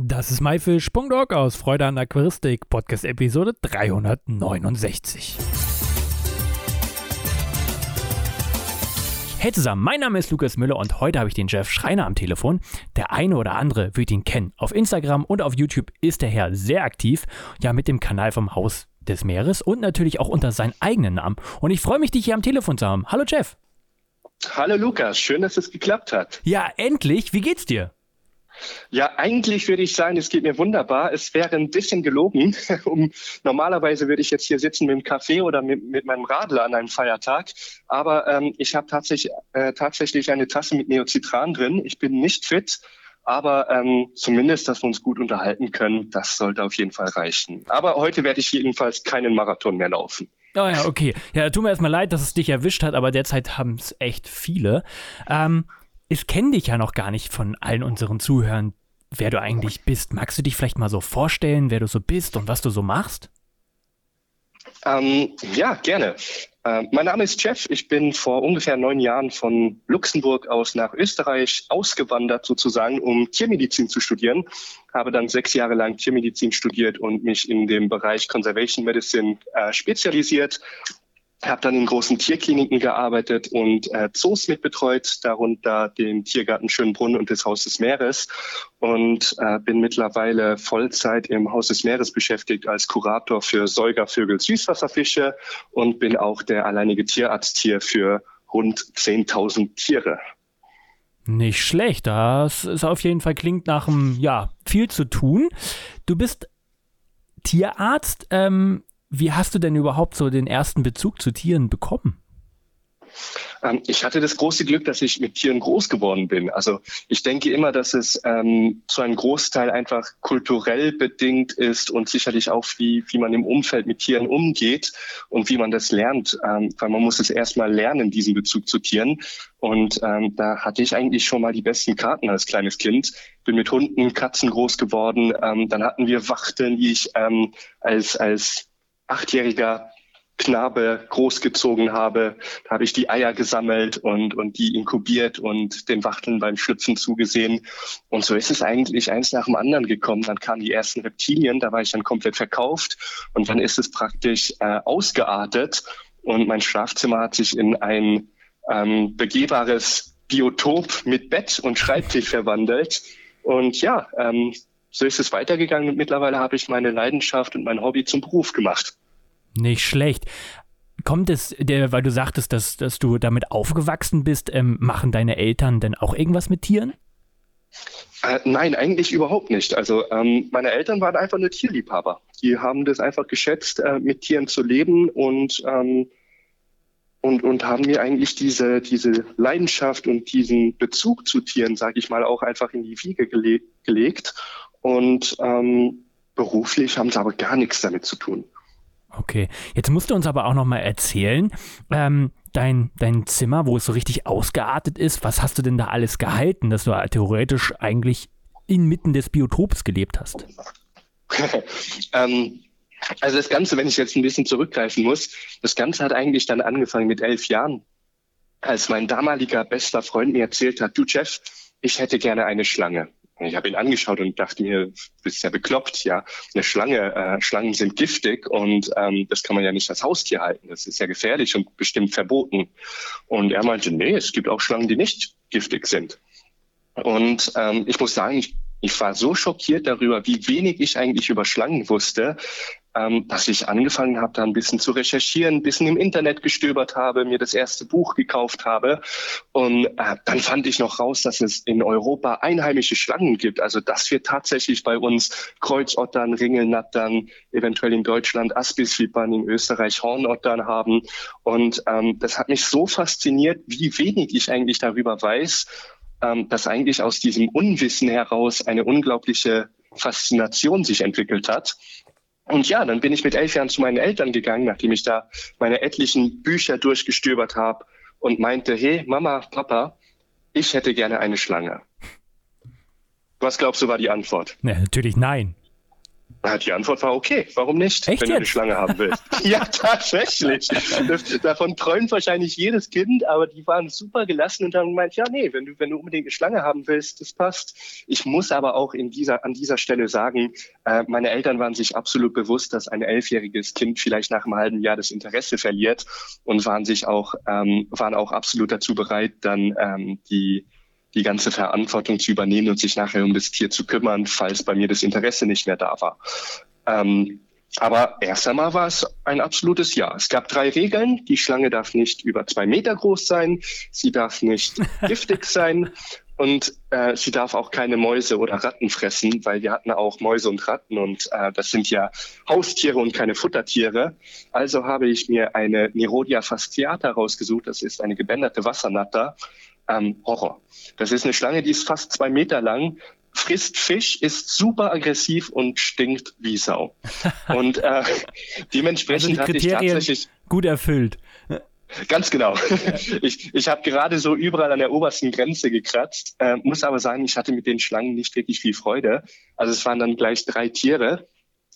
Das ist myfish.org aus Freude an Aquaristik, Podcast Episode 369. Hey zusammen, mein Name ist Lukas Müller und heute habe ich den Jeff Schreiner am Telefon. Der eine oder andere wird ihn kennen. Auf Instagram und auf YouTube ist der Herr sehr aktiv, ja mit dem Kanal vom Haus des Meeres und natürlich auch unter seinem eigenen Namen. Und ich freue mich, dich hier am Telefon zu haben. Hallo Jeff. Hallo Lukas, schön, dass es geklappt hat. Ja, endlich. Wie geht's dir? Ja, eigentlich würde ich sagen, es geht mir wunderbar. Es wäre ein bisschen gelogen. um, normalerweise würde ich jetzt hier sitzen mit dem Kaffee oder mit, mit meinem Radler an einem Feiertag. Aber ähm, ich habe tatsächlich, äh, tatsächlich eine Tasse mit Neocitran drin. Ich bin nicht fit, aber ähm, zumindest, dass wir uns gut unterhalten können, das sollte auf jeden Fall reichen. Aber heute werde ich jedenfalls keinen Marathon mehr laufen. Oh ja, okay. Ja, tut mir erstmal leid, dass es dich erwischt hat, aber derzeit haben es echt viele. Ähm, ich kenne dich ja noch gar nicht von allen unseren Zuhörern, wer du eigentlich bist. Magst du dich vielleicht mal so vorstellen, wer du so bist und was du so machst? Ähm, ja, gerne. Äh, mein Name ist Jeff. Ich bin vor ungefähr neun Jahren von Luxemburg aus nach Österreich ausgewandert, sozusagen, um Tiermedizin zu studieren. Habe dann sechs Jahre lang Tiermedizin studiert und mich in dem Bereich Conservation Medicine äh, spezialisiert habe dann in großen Tierkliniken gearbeitet und äh, Zoos mitbetreut, darunter den Tiergarten Schönbrunn und das Haus des Meeres und äh, bin mittlerweile Vollzeit im Haus des Meeres beschäftigt als Kurator für Säugervögel, Süßwasserfische und bin auch der alleinige Tierarzt hier für rund 10.000 Tiere. Nicht schlecht, das ist auf jeden Fall klingt nach einem, ja, viel zu tun. Du bist Tierarzt. Ähm, wie hast du denn überhaupt so den ersten Bezug zu Tieren bekommen? Ähm, ich hatte das große Glück, dass ich mit Tieren groß geworden bin. Also ich denke immer, dass es ähm, zu einem Großteil einfach kulturell bedingt ist und sicherlich auch, wie, wie man im Umfeld mit Tieren umgeht und wie man das lernt. Ähm, weil man muss es erstmal lernen, diesen Bezug zu Tieren. Und ähm, da hatte ich eigentlich schon mal die besten Karten als kleines Kind. Bin mit Hunden, Katzen groß geworden. Ähm, dann hatten wir Wachteln, die ich ähm, als, als achtjähriger Knabe großgezogen habe. Da habe ich die Eier gesammelt und, und die inkubiert und den Wachteln beim Schlüpfen zugesehen. Und so ist es eigentlich eins nach dem anderen gekommen. Dann kamen die ersten Reptilien, da war ich dann komplett verkauft. Und dann ist es praktisch äh, ausgeartet. Und mein Schlafzimmer hat sich in ein ähm, begehbares Biotop mit Bett und Schreibtisch verwandelt. Und ja, ähm, so ist es weitergegangen und mittlerweile habe ich meine Leidenschaft und mein Hobby zum Beruf gemacht. Nicht schlecht. Kommt es, der, weil du sagtest, dass, dass du damit aufgewachsen bist, ähm, machen deine Eltern denn auch irgendwas mit Tieren? Äh, nein, eigentlich überhaupt nicht. Also ähm, meine Eltern waren einfach nur Tierliebhaber. Die haben das einfach geschätzt, äh, mit Tieren zu leben und, ähm, und, und haben mir eigentlich diese, diese Leidenschaft und diesen Bezug zu Tieren, sage ich mal, auch einfach in die Wiege gele gelegt. Und ähm, beruflich haben sie aber gar nichts damit zu tun. Okay, jetzt musst du uns aber auch noch mal erzählen, ähm, dein, dein Zimmer, wo es so richtig ausgeartet ist, was hast du denn da alles gehalten, dass du theoretisch eigentlich inmitten des Biotops gelebt hast? ähm, also das Ganze, wenn ich jetzt ein bisschen zurückgreifen muss, das Ganze hat eigentlich dann angefangen mit elf Jahren, als mein damaliger bester Freund mir erzählt hat, du Jeff, ich hätte gerne eine Schlange. Ich habe ihn angeschaut und dachte mir, bist ja bekloppt, ja. Eine Schlange, äh, Schlangen sind giftig und ähm, das kann man ja nicht als Haustier halten. Das ist ja gefährlich und bestimmt verboten. Und er meinte, nee, es gibt auch Schlangen, die nicht giftig sind. Und ähm, ich muss sagen, ich, ich war so schockiert darüber, wie wenig ich eigentlich über Schlangen wusste, ähm, dass ich angefangen habe, da ein bisschen zu recherchieren, ein bisschen im Internet gestöbert habe, mir das erste Buch gekauft habe. Und äh, dann fand ich noch raus, dass es in Europa einheimische Schlangen gibt. Also dass wir tatsächlich bei uns Kreuzottern, Ringelnattern, eventuell in Deutschland Aspisvipern, in Österreich Hornottern haben. Und ähm, das hat mich so fasziniert, wie wenig ich eigentlich darüber weiß, ähm, dass eigentlich aus diesem Unwissen heraus eine unglaubliche Faszination sich entwickelt hat. Und ja, dann bin ich mit elf Jahren zu meinen Eltern gegangen, nachdem ich da meine etlichen Bücher durchgestöbert habe und meinte, hey, Mama, Papa, ich hätte gerne eine Schlange. Was glaubst du war die Antwort? Ja, natürlich nein. Die Antwort war okay, warum nicht, Echt wenn jetzt? du eine Schlange haben willst. ja, tatsächlich. Davon träumt wahrscheinlich jedes Kind, aber die waren super gelassen und haben gemeint, ja, nee, wenn du, wenn du unbedingt eine Schlange haben willst, das passt. Ich muss aber auch in dieser, an dieser Stelle sagen, äh, meine Eltern waren sich absolut bewusst, dass ein elfjähriges Kind vielleicht nach einem halben Jahr das Interesse verliert und waren sich auch, ähm, waren auch absolut dazu bereit, dann ähm, die die ganze Verantwortung zu übernehmen und sich nachher um das Tier zu kümmern, falls bei mir das Interesse nicht mehr da war. Ähm, aber erst einmal war es ein absolutes Ja. Es gab drei Regeln. Die Schlange darf nicht über zwei Meter groß sein, sie darf nicht giftig sein und äh, sie darf auch keine Mäuse oder Ratten fressen, weil wir hatten auch Mäuse und Ratten und äh, das sind ja Haustiere und keine Futtertiere. Also habe ich mir eine Nerodia fasciata rausgesucht. Das ist eine gebänderte Wassernatter ähm, Horror. Das ist eine Schlange, die ist fast zwei Meter lang, frisst Fisch, ist super aggressiv und stinkt wie Sau. Und äh, dementsprechend also die hatte ich tatsächlich gut erfüllt. Ganz genau. Ich, ich habe gerade so überall an der obersten Grenze gekratzt, äh, muss aber sagen, ich hatte mit den Schlangen nicht wirklich viel Freude. Also es waren dann gleich drei Tiere.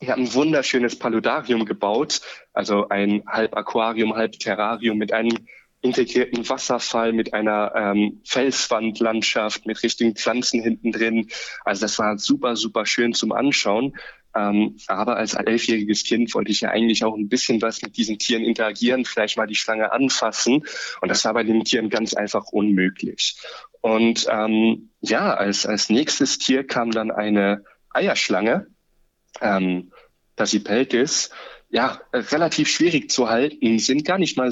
Ich habe ein wunderschönes Paludarium gebaut, also ein halb Aquarium, halb Terrarium mit einem integrierten Wasserfall mit einer ähm, Felswandlandschaft mit richtigen Pflanzen hinten drin. Also das war super, super schön zum Anschauen. Ähm, aber als elfjähriges Kind wollte ich ja eigentlich auch ein bisschen was mit diesen Tieren interagieren, vielleicht mal die Schlange anfassen. Und das war bei den Tieren ganz einfach unmöglich. Und ähm, ja, als, als nächstes Tier kam dann eine Eierschlange, ähm, Dasypeltis. Ja, relativ schwierig zu halten, sind gar nicht mal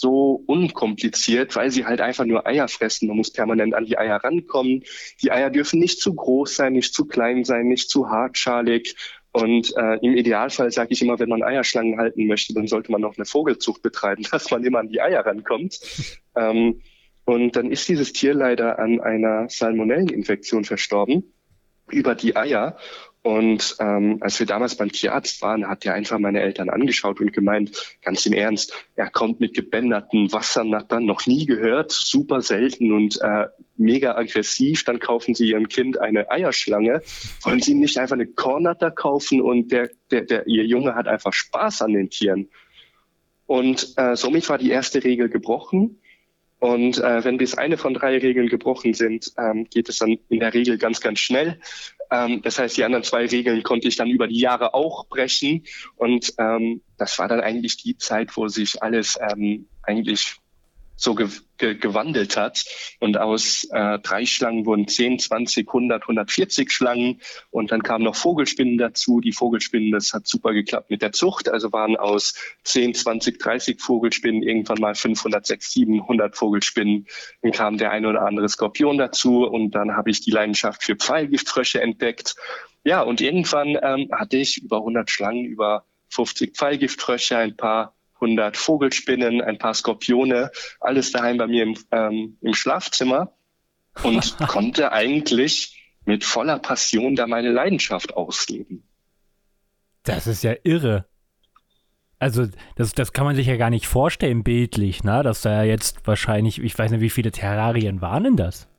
so unkompliziert, weil sie halt einfach nur Eier fressen. Man muss permanent an die Eier rankommen. Die Eier dürfen nicht zu groß sein, nicht zu klein sein, nicht zu hartschalig. Und äh, im Idealfall sage ich immer, wenn man Eierschlangen halten möchte, dann sollte man noch eine Vogelzucht betreiben, dass man immer an die Eier rankommt. ähm, und dann ist dieses Tier leider an einer Salmonelleninfektion verstorben über die Eier. Und ähm, als wir damals beim Tierarzt waren, hat er einfach meine Eltern angeschaut und gemeint, ganz im Ernst, er kommt mit gebänderten Wassernattern, noch nie gehört, super selten und äh, mega aggressiv. Dann kaufen sie ihrem Kind eine Eierschlange. Wollen sie ihm nicht einfach eine Kornatter kaufen und der, der, der, ihr Junge hat einfach Spaß an den Tieren. Und äh, somit war die erste Regel gebrochen. Und äh, wenn bis eine von drei Regeln gebrochen sind, ähm, geht es dann in der Regel ganz, ganz schnell. Ähm, das heißt, die anderen zwei Regeln konnte ich dann über die Jahre auch brechen. Und ähm, das war dann eigentlich die Zeit, wo sich alles ähm, eigentlich so ge ge gewandelt hat. Und aus äh, drei Schlangen wurden 10, 20, 100, 140 Schlangen. Und dann kamen noch Vogelspinnen dazu. Die Vogelspinnen, das hat super geklappt mit der Zucht. Also waren aus 10, 20, 30 Vogelspinnen irgendwann mal 500, 6, 700 Vogelspinnen. Dann kam der eine oder andere Skorpion dazu. Und dann habe ich die Leidenschaft für Pfeilgiftfrösche entdeckt. Ja, und irgendwann ähm, hatte ich über 100 Schlangen, über 50 Pfeilgiftfrösche, ein paar 100 Vogelspinnen, ein paar Skorpione, alles daheim bei mir im, ähm, im Schlafzimmer und konnte eigentlich mit voller Passion da meine Leidenschaft ausleben. Das ist ja irre. Also, das, das kann man sich ja gar nicht vorstellen, bildlich, ne? Dass da jetzt wahrscheinlich, ich weiß nicht, wie viele Terrarien waren denn das?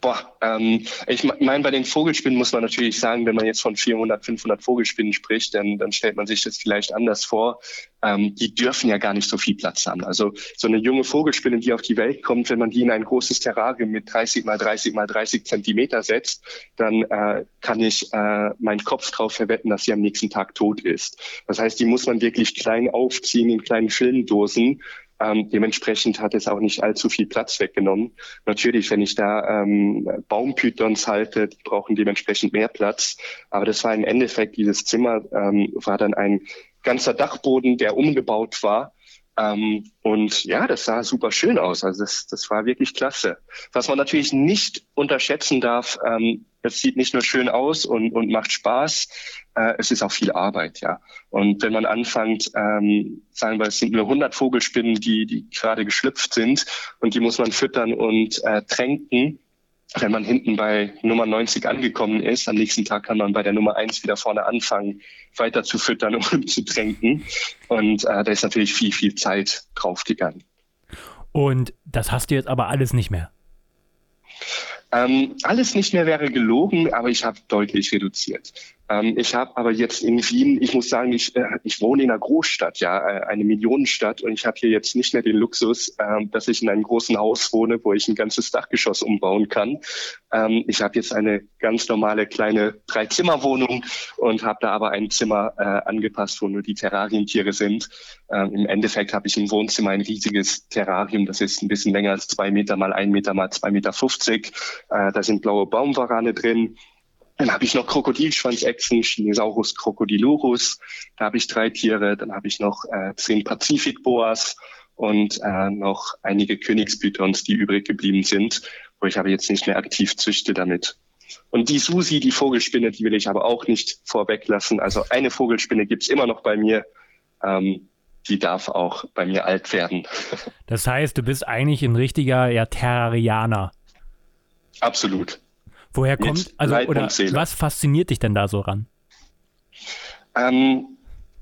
Boah, ähm, ich meine, bei den Vogelspinnen muss man natürlich sagen, wenn man jetzt von 400, 500 Vogelspinnen spricht, dann, dann stellt man sich das vielleicht anders vor. Ähm, die dürfen ja gar nicht so viel Platz haben. Also so eine junge Vogelspinne, die auf die Welt kommt, wenn man die in ein großes Terrarium mit 30 mal 30 mal 30 Zentimeter setzt, dann äh, kann ich äh, meinen Kopf drauf verwetten, dass sie am nächsten Tag tot ist. Das heißt, die muss man wirklich klein aufziehen in kleinen Filmdosen ähm, dementsprechend hat es auch nicht allzu viel Platz weggenommen. Natürlich, wenn ich da ähm, Baumpythons halte, die brauchen dementsprechend mehr Platz. Aber das war im Endeffekt, dieses Zimmer ähm, war dann ein ganzer Dachboden, der umgebaut war. Ähm, und ja, das sah super schön aus. Also das, das war wirklich klasse. Was man natürlich nicht unterschätzen darf, ähm, es sieht nicht nur schön aus und, und macht Spaß, äh, es ist auch viel Arbeit, ja. Und wenn man anfängt, ähm, sagen wir, es sind nur 100 Vogelspinnen, die, die gerade geschlüpft sind und die muss man füttern und äh, tränken, wenn man hinten bei Nummer 90 angekommen ist, am nächsten Tag kann man bei der Nummer 1 wieder vorne anfangen, weiter zu füttern und zu tränken. Und äh, da ist natürlich viel, viel Zeit draufgegangen. Und das hast du jetzt aber alles nicht mehr. Ähm, alles nicht mehr wäre gelogen, aber ich habe deutlich reduziert. Ähm, ich habe aber jetzt in Wien, ich muss sagen, ich, äh, ich wohne in einer Großstadt, ja, äh, eine Millionenstadt und ich habe hier jetzt nicht mehr den Luxus, äh, dass ich in einem großen Haus wohne, wo ich ein ganzes Dachgeschoss umbauen kann. Ähm, ich habe jetzt eine ganz normale kleine Dreizimmerwohnung und habe da aber ein Zimmer äh, angepasst, wo nur die Terrarientiere sind. Ähm, Im Endeffekt habe ich im Wohnzimmer ein riesiges Terrarium, das ist ein bisschen länger als zwei Meter mal ein Meter mal zwei Meter fünfzig. Äh, da sind blaue Baumwarane drin. Dann habe ich noch Krokodilschwanzechsen, Chinesaurus crocodilurus. Da habe ich drei Tiere. Dann habe ich noch äh, zehn Pazifikboas und äh, noch einige Königspythons, die übrig geblieben sind, wo ich aber jetzt nicht mehr aktiv züchte damit. Und die Susi, die Vogelspinne, die will ich aber auch nicht vorweglassen. Also eine Vogelspinne gibt's immer noch bei mir. Ähm, die darf auch bei mir alt werden. Das heißt, du bist eigentlich ein richtiger ja, Terrarianer. Absolut. Woher kommt, also, oder was fasziniert dich denn da so ran? Ähm,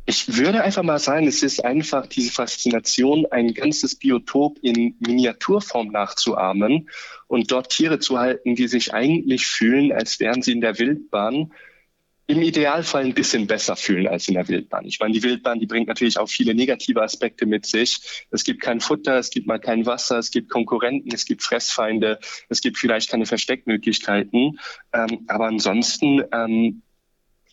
ich würde einfach mal sagen, es ist einfach diese Faszination, ein ganzes Biotop in Miniaturform nachzuahmen und dort Tiere zu halten, die sich eigentlich fühlen, als wären sie in der Wildbahn im Idealfall ein bisschen besser fühlen als in der Wildbahn. Ich meine, die Wildbahn, die bringt natürlich auch viele negative Aspekte mit sich. Es gibt kein Futter, es gibt mal kein Wasser, es gibt Konkurrenten, es gibt Fressfeinde, es gibt vielleicht keine Versteckmöglichkeiten. Ähm, aber ansonsten ähm,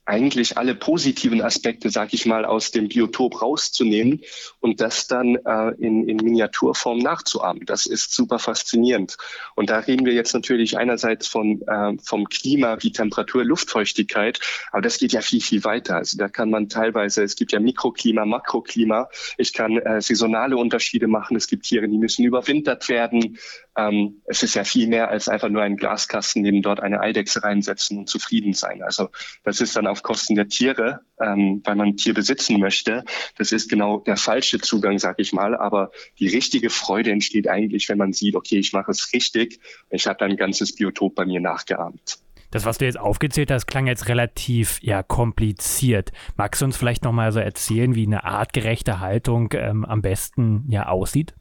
eigentlich alle positiven Aspekte, sag ich mal, aus dem Biotop rauszunehmen und das dann äh, in, in Miniaturform nachzuahmen. Das ist super faszinierend. Und da reden wir jetzt natürlich einerseits von, äh, vom Klima wie Temperatur, Luftfeuchtigkeit, aber das geht ja viel, viel weiter. Also da kann man teilweise, es gibt ja Mikroklima, Makroklima, ich kann äh, saisonale Unterschiede machen, es gibt Tiere, die müssen überwintert werden. Ähm, es ist ja viel mehr als einfach nur ein Glaskasten, neben dort eine Eidechse reinsetzen und zufrieden sein. Also das ist dann auf Kosten der Tiere, ähm, weil man ein Tier besitzen möchte. Das ist genau der falsche Zugang, sag ich mal. Aber die richtige Freude entsteht eigentlich, wenn man sieht, okay, ich mache es richtig. Ich habe ein ganzes Biotop bei mir nachgeahmt. Das, was du jetzt aufgezählt hast, klang jetzt relativ ja, kompliziert. Magst du uns vielleicht nochmal so erzählen, wie eine artgerechte Haltung ähm, am besten ja aussieht?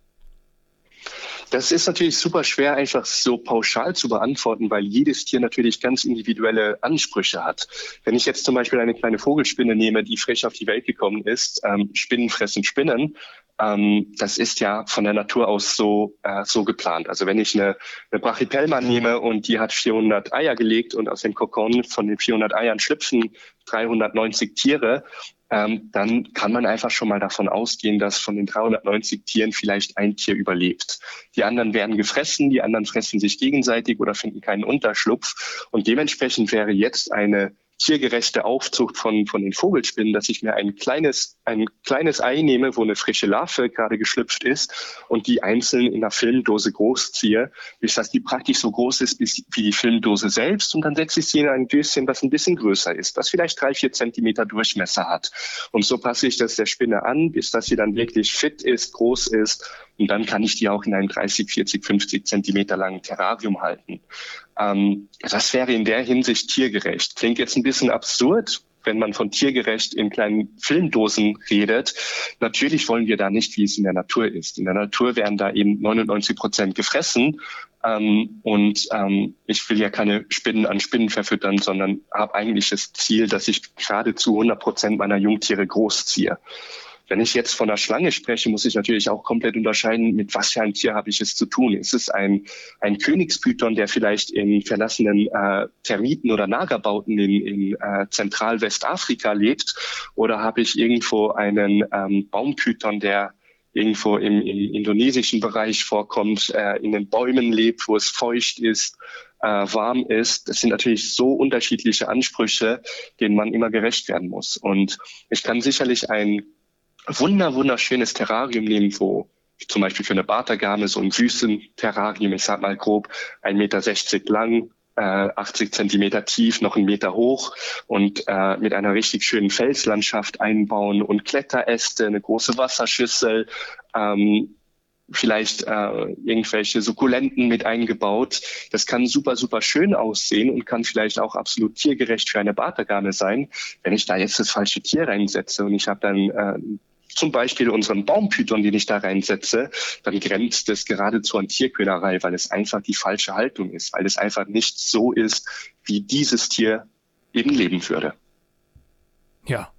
Das ist natürlich super schwer, einfach so pauschal zu beantworten, weil jedes Tier natürlich ganz individuelle Ansprüche hat. Wenn ich jetzt zum Beispiel eine kleine Vogelspinne nehme, die frisch auf die Welt gekommen ist, ähm, Spinnen fressen Spinnen, ähm, das ist ja von der Natur aus so, äh, so geplant. Also wenn ich eine, eine Brachypelma nehme und die hat 400 Eier gelegt und aus dem Kokon von den 400 Eiern schlüpfen 390 Tiere, ähm, dann kann man einfach schon mal davon ausgehen, dass von den 390 Tieren vielleicht ein Tier überlebt. Die anderen werden gefressen, die anderen fressen sich gegenseitig oder finden keinen Unterschlupf. Und dementsprechend wäre jetzt eine tiergerechte Aufzucht von, von den Vogelspinnen, dass ich mir ein kleines, ein kleines Ei nehme, wo eine frische Larve gerade geschlüpft ist und die einzeln in einer Filmdose großziehe, bis dass die praktisch so groß ist wie die Filmdose selbst und dann setze ich sie in ein Döschen, was ein bisschen größer ist, was vielleicht drei, vier Zentimeter Durchmesser hat. Und so passe ich das der Spinne an, bis dass sie dann wirklich fit ist, groß ist und dann kann ich die auch in einem 30, 40, 50 Zentimeter langen Terrarium halten. Ähm, das wäre in der Hinsicht tiergerecht. Klingt jetzt ein bisschen absurd, wenn man von tiergerecht in kleinen Filmdosen redet. Natürlich wollen wir da nicht, wie es in der Natur ist. In der Natur werden da eben 99 Prozent gefressen. Ähm, und ähm, ich will ja keine Spinnen an Spinnen verfüttern, sondern habe eigentlich das Ziel, dass ich gerade zu 100 Prozent meiner Jungtiere großziehe. Wenn ich jetzt von einer Schlange spreche, muss ich natürlich auch komplett unterscheiden, mit was für einem Tier habe ich es zu tun. Ist es ein, ein Königspython, der vielleicht in verlassenen äh, Termiten oder Nagerbauten in, in äh, Zentralwestafrika lebt? Oder habe ich irgendwo einen ähm, Baumpython, der irgendwo im, im indonesischen Bereich vorkommt, äh, in den Bäumen lebt, wo es feucht ist, äh, warm ist. Das sind natürlich so unterschiedliche Ansprüche, denen man immer gerecht werden muss. Und ich kann sicherlich ein wunder, wunderschönes Terrarium nehmen, wo zum Beispiel für eine Bartagame so ein Wüstenterrarium, ich sag mal grob 1,60 Meter lang, äh, 80 Zentimeter tief, noch einen Meter hoch und äh, mit einer richtig schönen Felslandschaft einbauen und Kletteräste, eine große Wasserschüssel, ähm, vielleicht äh, irgendwelche Sukkulenten mit eingebaut. Das kann super, super schön aussehen und kann vielleicht auch absolut tiergerecht für eine Bartagame sein. Wenn ich da jetzt das falsche Tier reinsetze und ich habe dann äh, zum Beispiel unseren Baumpython, den ich da reinsetze, dann grenzt es geradezu an Tierquälerei, weil es einfach die falsche Haltung ist, weil es einfach nicht so ist, wie dieses Tier eben leben würde. Ja,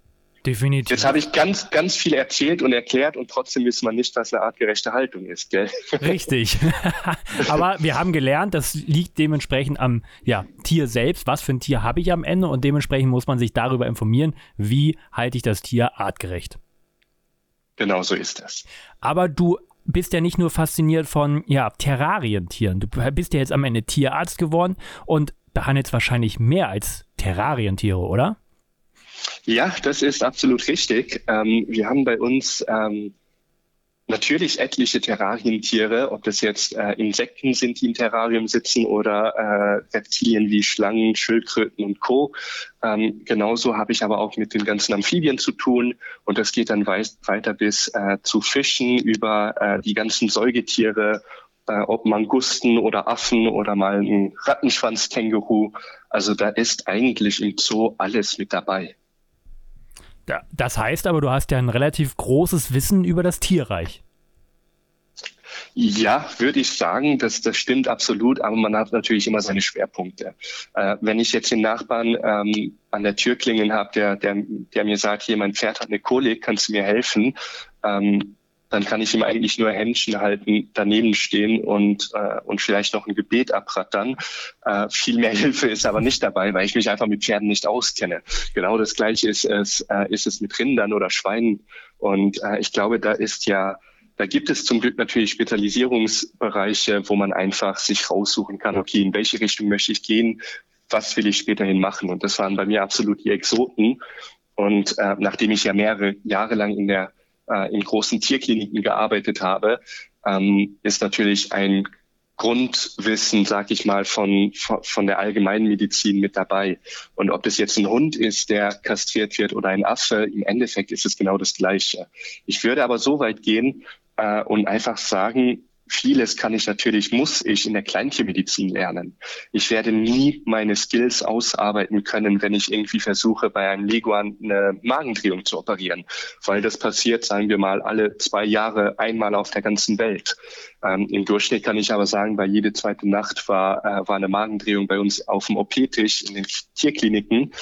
definitiv. Jetzt habe ich ganz, ganz viel erzählt und erklärt und trotzdem wissen wir nicht, was eine artgerechte Haltung ist, gell? Richtig. Aber wir haben gelernt, das liegt dementsprechend am ja, Tier selbst. Was für ein Tier habe ich am Ende? Und dementsprechend muss man sich darüber informieren, wie halte ich das Tier artgerecht. Genau so ist das. Aber du bist ja nicht nur fasziniert von ja, Terrarientieren. Du bist ja jetzt am Ende Tierarzt geworden und behandelst wahrscheinlich mehr als Terrarientiere, oder? Ja, das ist absolut richtig. Ähm, wir haben bei uns ähm, natürlich etliche Terrarientiere, ob das jetzt äh, Insekten sind, die im Terrarium sitzen oder äh, Reptilien wie Schlangen, Schildkröten und Co. Ähm, genauso habe ich aber auch mit den ganzen Amphibien zu tun und das geht dann weit, weiter bis äh, zu Fischen über äh, die ganzen Säugetiere, äh, ob Mangusten oder Affen oder mal ein Rattenschwanzkänguru. Also da ist eigentlich im Zoo alles mit dabei. Das heißt aber, du hast ja ein relativ großes Wissen über das Tierreich. Ja, würde ich sagen, das, das stimmt absolut, aber man hat natürlich immer seine Schwerpunkte. Äh, wenn ich jetzt den Nachbarn ähm, an der Tür klingen habe, der, der, der mir sagt, hier, mein Pferd hat eine Kolik, kannst du mir helfen? Ähm, dann kann ich ihm eigentlich nur Händchen halten, daneben stehen und, äh, und vielleicht noch ein Gebet abrattern. Äh, viel mehr Hilfe ist aber nicht dabei, weil ich mich einfach mit Pferden nicht auskenne. Genau das Gleiche ist es, äh, ist es mit Rindern oder Schweinen. Und äh, ich glaube, da ist ja da gibt es zum Glück natürlich Spezialisierungsbereiche, wo man einfach sich raussuchen kann, okay, in welche Richtung möchte ich gehen, was will ich späterhin machen. Und das waren bei mir absolut die Exoten. Und äh, nachdem ich ja mehrere Jahre lang in der äh, in großen Tierkliniken gearbeitet habe, ähm, ist natürlich ein Grundwissen, sag ich mal, von, von der Allgemeinmedizin mit dabei. Und ob das jetzt ein Hund ist, der kastriert wird oder ein Affe, im Endeffekt ist es genau das Gleiche. Ich würde aber so weit gehen äh, und einfach sagen, Vieles kann ich natürlich, muss ich in der Kleintiermedizin lernen. Ich werde nie meine Skills ausarbeiten können, wenn ich irgendwie versuche, bei einem Leguan eine Magendrehung zu operieren, weil das passiert, sagen wir mal, alle zwei Jahre einmal auf der ganzen Welt. Ähm, Im Durchschnitt kann ich aber sagen, bei jede zweite Nacht war, äh, war eine Magendrehung bei uns auf dem OP-Tisch in den Tierkliniken.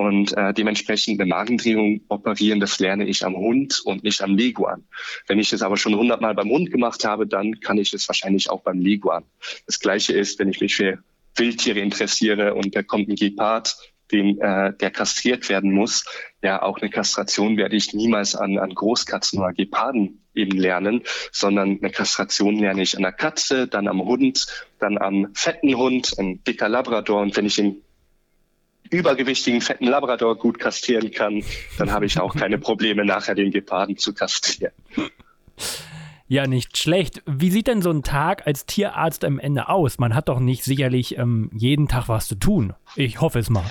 Und äh, dementsprechend eine Magendrehung operieren, das lerne ich am Hund und nicht am Leguan. Wenn ich das aber schon hundertmal beim Hund gemacht habe, dann kann ich es wahrscheinlich auch beim Leguan. Das Gleiche ist, wenn ich mich für Wildtiere interessiere und da kommt ein Gepard, den, äh, der kastriert werden muss. Ja, auch eine Kastration werde ich niemals an, an Großkatzen oder Geparden eben lernen, sondern eine Kastration lerne ich an der Katze, dann am Hund, dann am fetten Hund, ein dicker Labrador. Und wenn ich den übergewichtigen, fetten Labrador gut kastrieren kann, dann habe ich auch keine Probleme, nachher den Geparden zu kastrieren. Ja, nicht schlecht. Wie sieht denn so ein Tag als Tierarzt am Ende aus? Man hat doch nicht sicherlich ähm, jeden Tag was zu tun. Ich hoffe es mal.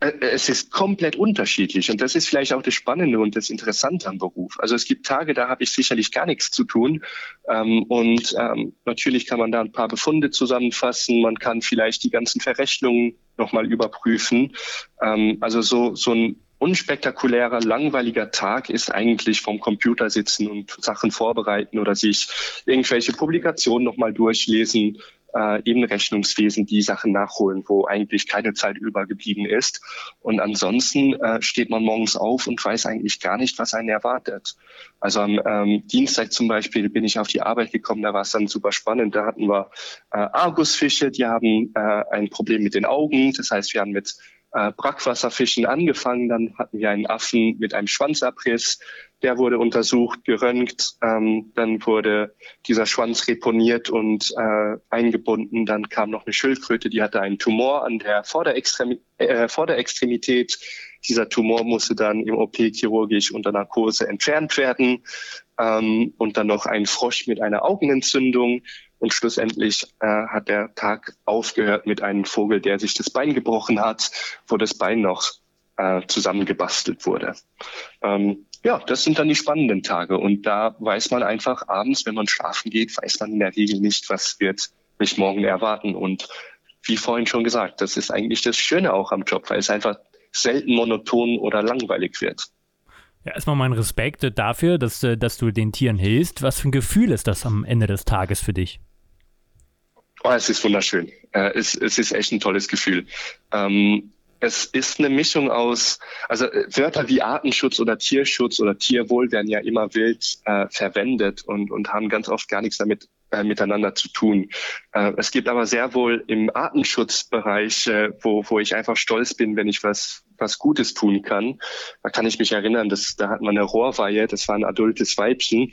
Äh, es ist komplett unterschiedlich und das ist vielleicht auch das Spannende und das Interessante am Beruf. Also es gibt Tage, da habe ich sicherlich gar nichts zu tun ähm, und ähm, natürlich kann man da ein paar Befunde zusammenfassen, man kann vielleicht die ganzen Verrechnungen nochmal überprüfen. Ähm, also so, so ein unspektakulärer, langweiliger Tag ist eigentlich vom Computer sitzen und Sachen vorbereiten oder sich irgendwelche Publikationen nochmal durchlesen äh, eben Rechnungswesen die Sachen nachholen, wo eigentlich keine Zeit übergeblieben ist. Und ansonsten äh, steht man morgens auf und weiß eigentlich gar nicht, was einen erwartet. Also am ähm, Dienstag zum Beispiel bin ich auf die Arbeit gekommen, da war es dann super spannend. Da hatten wir äh, Argusfische, die haben äh, ein Problem mit den Augen. Das heißt, wir haben mit äh, Brackwasserfischen angefangen. Dann hatten wir einen Affen mit einem Schwanzabriss. Der wurde untersucht, geröntgt. Ähm, dann wurde dieser Schwanz reponiert und äh, eingebunden. Dann kam noch eine Schildkröte, die hatte einen Tumor an der Vorderextremi äh, Vorderextremität. Dieser Tumor musste dann im OP chirurgisch unter Narkose entfernt werden. Ähm, und dann noch ein Frosch mit einer Augenentzündung. Und schlussendlich äh, hat der Tag aufgehört mit einem Vogel, der sich das Bein gebrochen hat, wo das Bein noch äh, zusammengebastelt wurde. Ähm, ja, das sind dann die spannenden Tage. Und da weiß man einfach abends, wenn man schlafen geht, weiß man in der Regel nicht, was wird mich morgen erwarten. Und wie vorhin schon gesagt, das ist eigentlich das Schöne auch am Job, weil es einfach selten monoton oder langweilig wird. Ja, erstmal mein Respekt dafür, dass, äh, dass du den Tieren hilfst. Was für ein Gefühl ist das am Ende des Tages für dich? Oh, es ist wunderschön. Äh, es, es ist echt ein tolles Gefühl. Ähm, es ist eine Mischung aus, also äh, Wörter wie Artenschutz oder Tierschutz oder Tierwohl werden ja immer wild äh, verwendet und, und haben ganz oft gar nichts damit äh, miteinander zu tun. Äh, es gibt aber sehr wohl im Artenschutzbereich, äh, wo, wo ich einfach stolz bin, wenn ich was, was Gutes tun kann. Da kann ich mich erinnern, dass, da hat man eine Rohrweihe, das war ein adultes Weibchen.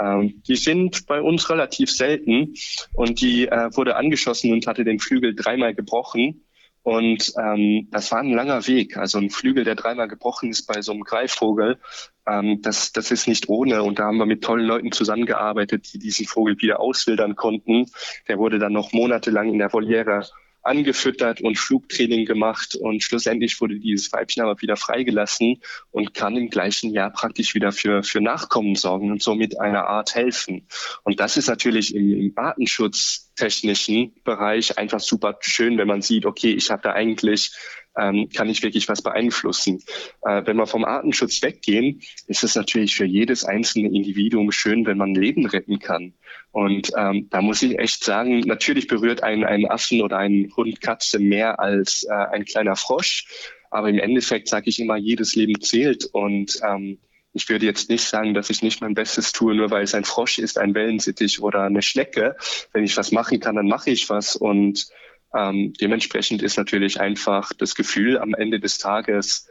Ähm, die sind bei uns relativ selten und die äh, wurde angeschossen und hatte den Flügel dreimal gebrochen. Und ähm, das war ein langer Weg. Also ein Flügel, der dreimal gebrochen ist bei so einem Greifvogel, ähm, das, das ist nicht ohne. Und da haben wir mit tollen Leuten zusammengearbeitet, die diesen Vogel wieder auswildern konnten. Der wurde dann noch monatelang in der Voliere angefüttert und Flugtraining gemacht und schlussendlich wurde dieses Weibchen aber wieder freigelassen und kann im gleichen Jahr praktisch wieder für, für Nachkommen sorgen und somit einer Art helfen. Und das ist natürlich im, im artenschutztechnischen Bereich einfach super schön, wenn man sieht, okay, ich habe da eigentlich ähm, kann ich wirklich was beeinflussen. Äh, wenn wir vom Artenschutz weggehen, ist es natürlich für jedes einzelne Individuum schön, wenn man Leben retten kann. Und ähm, da muss ich echt sagen, natürlich berührt ein, ein Affen oder ein Hund Katze mehr als äh, ein kleiner Frosch. Aber im Endeffekt sage ich immer, jedes Leben zählt. Und ähm, ich würde jetzt nicht sagen, dass ich nicht mein Bestes tue, nur weil es ein Frosch ist, ein Wellensittich oder eine Schnecke. Wenn ich was machen kann, dann mache ich was. Und ähm, dementsprechend ist natürlich einfach das Gefühl am Ende des Tages,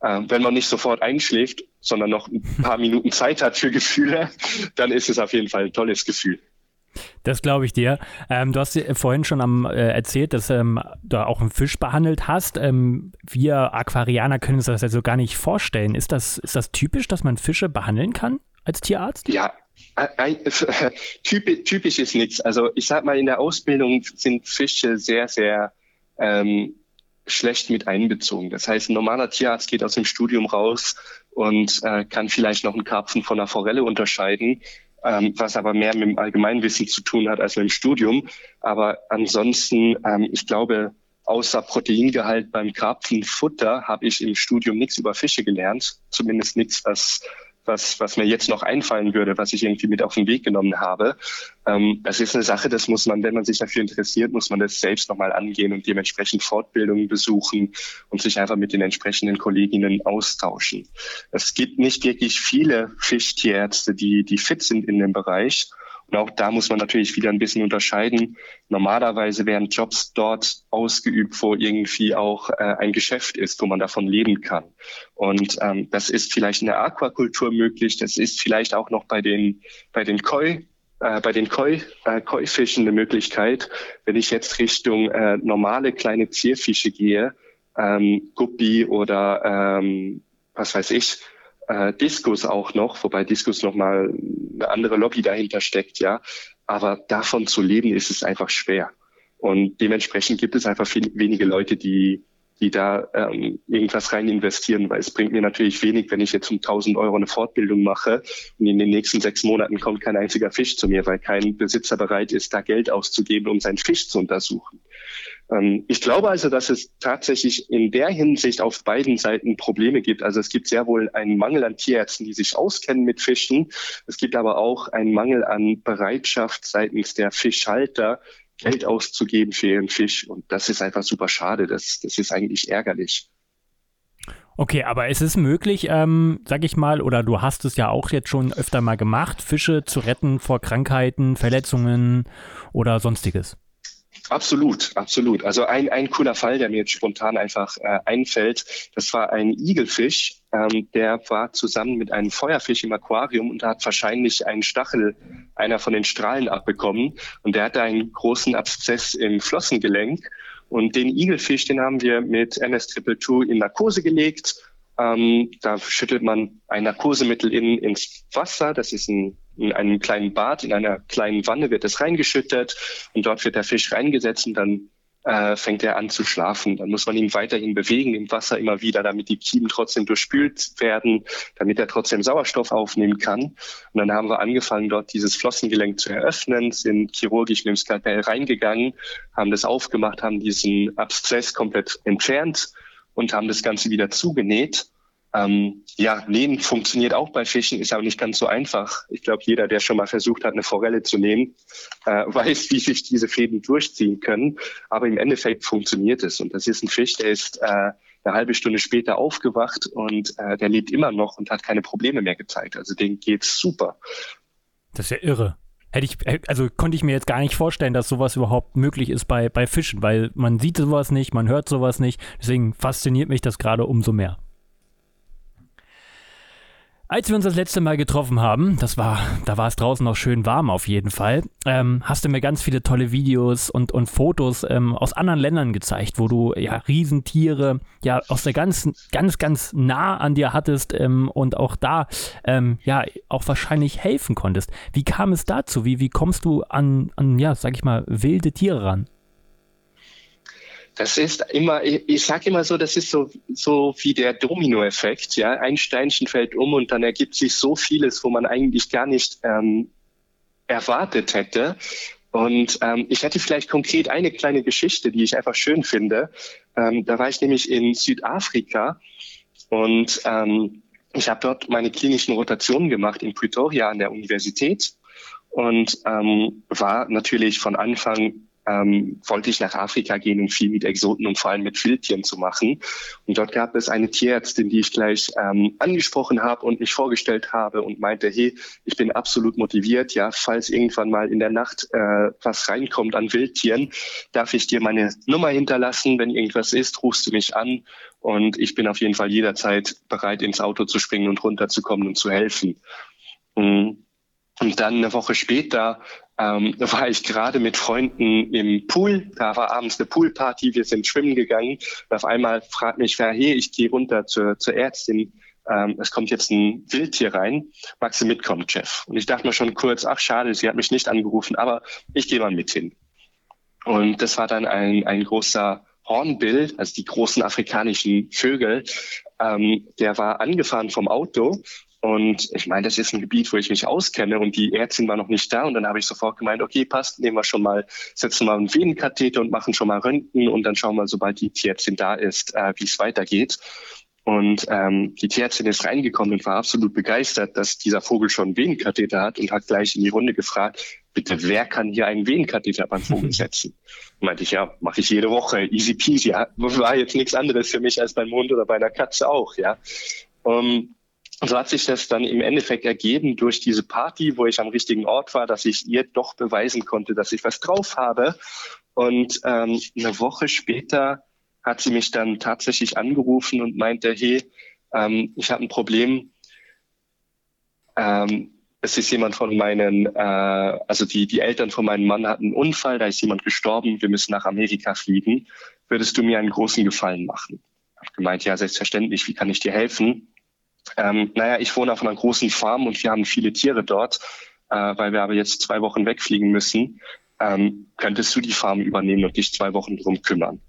äh, wenn man nicht sofort einschläft, sondern noch ein paar Minuten Zeit hat für Gefühle, dann ist es auf jeden Fall ein tolles Gefühl. Das glaube ich dir. Ähm, du hast vorhin schon am, äh, erzählt, dass ähm, du auch einen Fisch behandelt hast. Ähm, wir Aquarianer können uns das also gar nicht vorstellen. Ist das, ist das typisch, dass man Fische behandeln kann als Tierarzt? Ja, typisch, typisch ist nichts. Also ich sag mal, in der Ausbildung sind Fische sehr, sehr ähm, schlecht mit einbezogen. Das heißt, ein normaler Tierarzt geht aus dem Studium raus und äh, kann vielleicht noch einen Karpfen von einer Forelle unterscheiden, ähm, was aber mehr mit dem Allgemeinwissen zu tun hat als mit dem Studium. Aber ansonsten, ähm, ich glaube, außer Proteingehalt beim Karpfenfutter habe ich im Studium nichts über Fische gelernt. Zumindest nichts, was was, was mir jetzt noch einfallen würde, was ich irgendwie mit auf den Weg genommen habe. Ähm, das ist eine Sache, das muss man, wenn man sich dafür interessiert, muss man das selbst nochmal angehen und dementsprechend Fortbildungen besuchen und sich einfach mit den entsprechenden Kolleginnen austauschen. Es gibt nicht wirklich viele Fischtierärzte, die, die fit sind in dem Bereich. Und auch da muss man natürlich wieder ein bisschen unterscheiden. Normalerweise werden Jobs dort ausgeübt, wo irgendwie auch äh, ein Geschäft ist, wo man davon leben kann. Und ähm, das ist vielleicht in der Aquakultur möglich. Das ist vielleicht auch noch bei den, bei den Koi äh, bei den Koi, äh, Koi-Fischen eine Möglichkeit. Wenn ich jetzt Richtung äh, normale kleine Zierfische gehe, ähm, Guppi oder ähm, was weiß ich, äh, Diskus auch noch, wobei Diskus nochmal eine andere Lobby dahinter steckt, ja. Aber davon zu leben ist es einfach schwer. Und dementsprechend gibt es einfach viel, wenige Leute, die, die da ähm, irgendwas rein investieren, weil es bringt mir natürlich wenig, wenn ich jetzt um 1000 Euro eine Fortbildung mache und in den nächsten sechs Monaten kommt kein einziger Fisch zu mir, weil kein Besitzer bereit ist, da Geld auszugeben, um seinen Fisch zu untersuchen. Ähm, ich glaube also, dass es tatsächlich in der Hinsicht auf beiden Seiten Probleme gibt. Also es gibt sehr wohl einen Mangel an Tierärzten, die sich auskennen mit Fischen. Es gibt aber auch einen Mangel an Bereitschaft seitens der Fischhalter, Geld auszugeben für ihren Fisch. Und das ist einfach super schade. Das, das ist eigentlich ärgerlich. Okay, aber es ist möglich, ähm, sag ich mal, oder du hast es ja auch jetzt schon öfter mal gemacht, Fische zu retten vor Krankheiten, Verletzungen oder sonstiges. Absolut, absolut. Also ein, ein cooler Fall, der mir jetzt spontan einfach äh, einfällt, das war ein Igelfisch, ähm, der war zusammen mit einem Feuerfisch im Aquarium und hat wahrscheinlich einen Stachel einer von den Strahlen abbekommen und der hatte einen großen Abszess im Flossengelenk und den Igelfisch, den haben wir mit MS-222 in Narkose gelegt ähm, da schüttet man ein Narkosemittel in, ins Wasser. Das ist ein, in einem kleinen Bad, in einer kleinen Wanne wird es reingeschüttet und dort wird der Fisch reingesetzt und dann äh, fängt er an zu schlafen. Dann muss man ihn weiterhin bewegen im Wasser immer wieder, damit die Kiemen trotzdem durchspült werden, damit er trotzdem Sauerstoff aufnehmen kann. Und dann haben wir angefangen, dort dieses Flossengelenk zu eröffnen, sind chirurgisch mit dem Skalpell reingegangen, haben das aufgemacht, haben diesen Abszess komplett entfernt und haben das Ganze wieder zugenäht. Ähm, ja, Nähen funktioniert auch bei Fischen, ist aber nicht ganz so einfach. Ich glaube, jeder, der schon mal versucht hat, eine Forelle zu nähen, äh, weiß, wie sich diese Fäden durchziehen können. Aber im Endeffekt funktioniert es. Und das ist ein Fisch, der ist äh, eine halbe Stunde später aufgewacht und äh, der lebt immer noch und hat keine Probleme mehr gezeigt. Also dem geht's super. Das ist ja irre. Hätte ich, also konnte ich mir jetzt gar nicht vorstellen, dass sowas überhaupt möglich ist bei, bei Fischen, weil man sieht sowas nicht, man hört sowas nicht. Deswegen fasziniert mich das gerade umso mehr. Als wir uns das letzte Mal getroffen haben, das war, da war es draußen noch schön warm auf jeden Fall, ähm, hast du mir ganz viele tolle Videos und, und Fotos ähm, aus anderen Ländern gezeigt, wo du ja Riesentiere ja aus der ganzen, ganz, ganz nah an dir hattest ähm, und auch da ähm, ja auch wahrscheinlich helfen konntest. Wie kam es dazu? Wie, wie kommst du an, an, ja, sag ich mal, wilde Tiere ran? Das ist immer, ich, sage immer so, das ist so, so wie der Dominoeffekt. Ja, ein Steinchen fällt um und dann ergibt sich so vieles, wo man eigentlich gar nicht ähm, erwartet hätte. Und ähm, ich hätte vielleicht konkret eine kleine Geschichte, die ich einfach schön finde. Ähm, da war ich nämlich in Südafrika und ähm, ich habe dort meine klinischen Rotationen gemacht in Pretoria an der Universität und ähm, war natürlich von Anfang ähm, wollte ich nach Afrika gehen, um viel mit Exoten und vor allem mit Wildtieren zu machen. Und dort gab es eine Tierärztin, die ich gleich ähm, angesprochen habe und mich vorgestellt habe und meinte, hey, ich bin absolut motiviert, ja, falls irgendwann mal in der Nacht äh, was reinkommt an Wildtieren, darf ich dir meine Nummer hinterlassen. Wenn irgendwas ist, rufst du mich an und ich bin auf jeden Fall jederzeit bereit, ins Auto zu springen und runterzukommen und zu helfen. Mhm. Und dann eine Woche später ähm, war ich gerade mit Freunden im Pool. Da war abends eine Poolparty. Wir sind schwimmen gegangen. Und auf einmal fragt mich wer, hey, ich gehe runter zur, zur Ärztin. Ähm, es kommt jetzt ein Wildtier rein. Magst du mitkommen, Jeff? Und ich dachte mir schon kurz, ach schade, sie hat mich nicht angerufen, aber ich gehe mal mit hin. Und das war dann ein, ein großer Hornbill, also die großen afrikanischen Vögel, ähm, der war angefahren vom Auto und ich meine, das ist ein Gebiet, wo ich mich auskenne und die Ärztin war noch nicht da. Und dann habe ich sofort gemeint, okay, passt, nehmen wir schon mal, setzen mal einen Venenkatheter und machen schon mal Röntgen und dann schauen wir, sobald die Tierärztin da ist, äh, wie es weitergeht. Und ähm, die Tierärztin ist reingekommen und war absolut begeistert, dass dieser Vogel schon einen Venenkatheter hat und hat gleich in die Runde gefragt, bitte, wer kann hier einen Venenkatheter beim Vogel setzen? Meinte ich, ja, mache ich jede Woche, easy peasy. War jetzt nichts anderes für mich als beim Hund oder bei einer Katze auch, ja. Um, und so hat sich das dann im Endeffekt ergeben durch diese Party, wo ich am richtigen Ort war, dass ich ihr doch beweisen konnte, dass ich was drauf habe. Und ähm, eine Woche später hat sie mich dann tatsächlich angerufen und meinte, hey, ähm, ich habe ein Problem. Ähm, es ist jemand von meinen, äh, also die, die Eltern von meinem Mann hatten einen Unfall, da ist jemand gestorben, wir müssen nach Amerika fliegen. Würdest du mir einen großen Gefallen machen? Ich habe gemeint, ja, selbstverständlich, wie kann ich dir helfen? Ähm, naja, ich wohne auf einer großen Farm und wir haben viele Tiere dort, äh, weil wir aber jetzt zwei Wochen wegfliegen müssen. Ähm, könntest du die Farm übernehmen und dich zwei Wochen drum kümmern?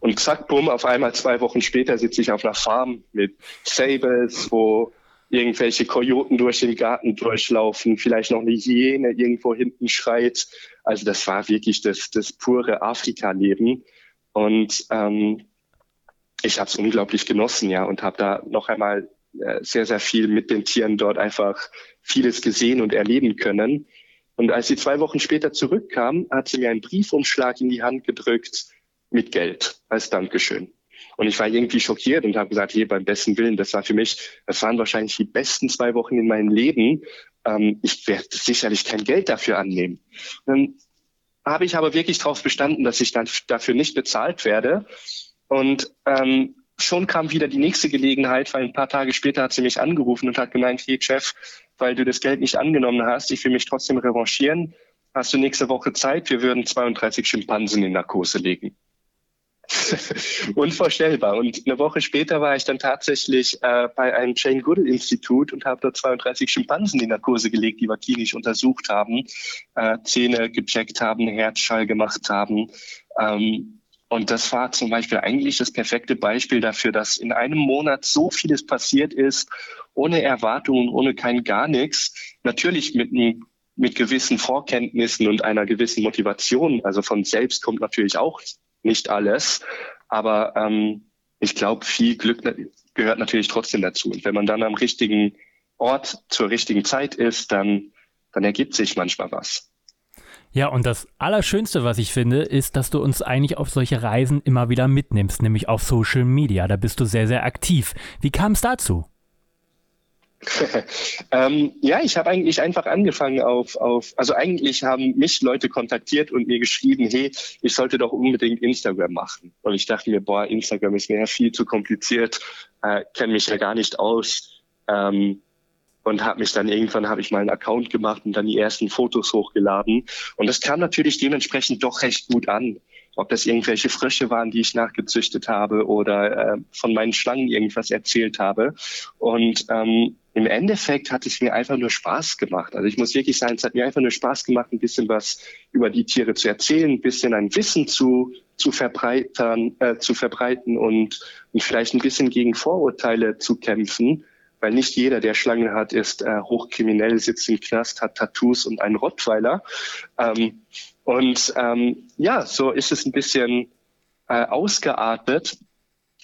Und zack, bumm, auf einmal zwei Wochen später sitze ich auf einer Farm mit Sables, wo irgendwelche Kojoten durch den Garten durchlaufen, vielleicht noch eine Hyäne irgendwo hinten schreit. Also das war wirklich das, das pure Afrika-Leben. Und ähm, ich habe es unglaublich genossen, ja, und habe da noch einmal sehr, sehr viel mit den Tieren dort einfach vieles gesehen und erleben können. Und als sie zwei Wochen später zurückkam, hat sie mir einen Briefumschlag in die Hand gedrückt mit Geld als Dankeschön. Und ich war irgendwie schockiert und habe gesagt, hey, beim besten Willen, das war für mich, das waren wahrscheinlich die besten zwei Wochen in meinem Leben. Ähm, ich werde sicherlich kein Geld dafür annehmen. Dann habe ich aber wirklich darauf bestanden, dass ich dann dafür nicht bezahlt werde. Und ähm, schon kam wieder die nächste Gelegenheit, weil ein paar Tage später hat sie mich angerufen und hat gemeint, hey Chef, weil du das Geld nicht angenommen hast, ich will mich trotzdem revanchieren. Hast du nächste Woche Zeit? Wir würden 32 Schimpansen in Narkose legen. Unvorstellbar. Und eine Woche später war ich dann tatsächlich äh, bei einem Jane Goodall Institut und habe dort 32 Schimpansen in Narkose gelegt, die wir klinisch untersucht haben, äh, Zähne gecheckt haben, Herzschall gemacht haben. Ähm, und das war zum Beispiel eigentlich das perfekte Beispiel dafür, dass in einem Monat so vieles passiert ist, ohne Erwartungen, ohne kein gar nichts. Natürlich mit, mit gewissen Vorkenntnissen und einer gewissen Motivation. Also von selbst kommt natürlich auch nicht alles. Aber ähm, ich glaube, viel Glück gehört natürlich trotzdem dazu. Und wenn man dann am richtigen Ort zur richtigen Zeit ist, dann, dann ergibt sich manchmal was. Ja, und das Allerschönste, was ich finde, ist, dass du uns eigentlich auf solche Reisen immer wieder mitnimmst, nämlich auf Social Media. Da bist du sehr, sehr aktiv. Wie kam es dazu? ähm, ja, ich habe eigentlich einfach angefangen auf, auf, also eigentlich haben mich Leute kontaktiert und mir geschrieben, hey, ich sollte doch unbedingt Instagram machen. Und ich dachte mir, boah, Instagram ist mir ja viel zu kompliziert, äh, kenne mich ja gar nicht aus. Ähm, und habe mich dann irgendwann habe ich mal einen Account gemacht und dann die ersten Fotos hochgeladen und das kam natürlich dementsprechend doch recht gut an. Ob das irgendwelche Frösche waren, die ich nachgezüchtet habe oder äh, von meinen Schlangen irgendwas erzählt habe. Und ähm, im Endeffekt hat es mir einfach nur Spaß gemacht. Also ich muss wirklich sagen, es hat mir einfach nur Spaß gemacht, ein bisschen was über die Tiere zu erzählen, ein bisschen ein Wissen zu, zu verbreitern, äh, zu verbreiten und, und vielleicht ein bisschen gegen Vorurteile zu kämpfen weil nicht jeder, der Schlangen hat, ist äh, hochkriminell, sitzt im Knast, hat Tattoos und einen Rottweiler. Ähm, und ähm, ja, so ist es ein bisschen äh, ausgeartet.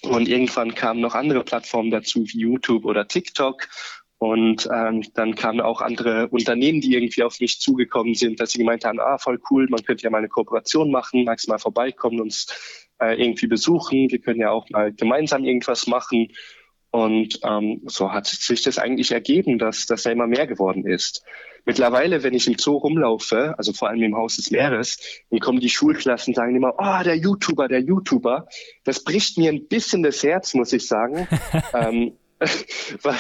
Und irgendwann kamen noch andere Plattformen dazu, wie YouTube oder TikTok. Und ähm, dann kamen auch andere Unternehmen, die irgendwie auf mich zugekommen sind, dass sie gemeint haben, ah, voll cool, man könnte ja mal eine Kooperation machen, magst mal vorbeikommen, uns äh, irgendwie besuchen, wir können ja auch mal gemeinsam irgendwas machen. Und ähm, so hat sich das eigentlich ergeben, dass das ja immer mehr geworden ist. Mittlerweile, wenn ich im Zoo rumlaufe, also vor allem im Haus des Meeres, dann kommen die Schulklassen sagen immer, oh, der YouTuber, der YouTuber. Das bricht mir ein bisschen das Herz, muss ich sagen. ähm, weil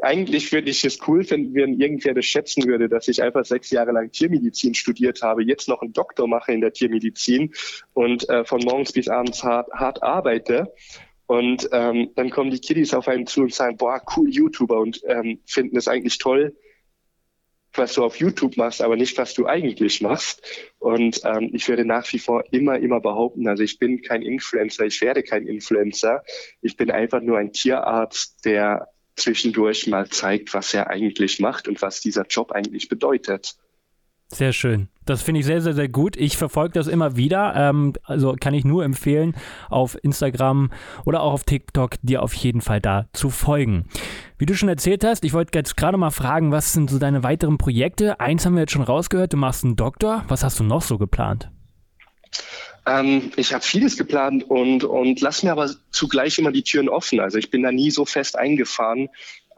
eigentlich würde ich es cool finden, wenn irgendwer das schätzen würde, dass ich einfach sechs Jahre lang Tiermedizin studiert habe, jetzt noch einen Doktor mache in der Tiermedizin und äh, von morgens bis abends hart, hart arbeite und ähm, dann kommen die Kiddies auf einen zu und sagen, boah, cool YouTuber und ähm, finden es eigentlich toll, was du auf YouTube machst, aber nicht, was du eigentlich machst. Und ähm, ich werde nach wie vor immer, immer behaupten, also ich bin kein Influencer, ich werde kein Influencer. Ich bin einfach nur ein Tierarzt, der zwischendurch mal zeigt, was er eigentlich macht und was dieser Job eigentlich bedeutet. Sehr schön. Das finde ich sehr, sehr, sehr gut. Ich verfolge das immer wieder. Ähm, also kann ich nur empfehlen, auf Instagram oder auch auf TikTok dir auf jeden Fall da zu folgen. Wie du schon erzählt hast, ich wollte jetzt gerade mal fragen, was sind so deine weiteren Projekte? Eins haben wir jetzt schon rausgehört, du machst einen Doktor. Was hast du noch so geplant? Ähm, ich habe vieles geplant und, und lass mir aber zugleich immer die Türen offen. Also ich bin da nie so fest eingefahren,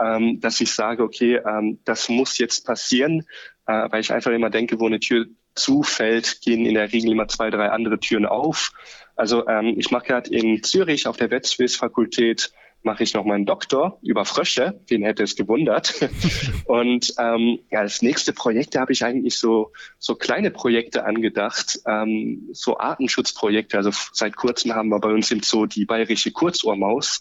ähm, dass ich sage, okay, ähm, das muss jetzt passieren, äh, weil ich einfach immer denke, wo eine Tür zufällt, gehen in der Regel immer zwei, drei andere Türen auf. Also ähm, ich mache gerade in Zürich auf der Wetzwiss-Fakultät mache ich noch meinen Doktor über Frösche, den hätte es gewundert. Und ähm, ja, das nächste Projekt, da habe ich eigentlich so, so kleine Projekte angedacht, ähm, so Artenschutzprojekte. Also seit kurzem haben wir bei uns im Zoo die bayerische Kurzohrmaus.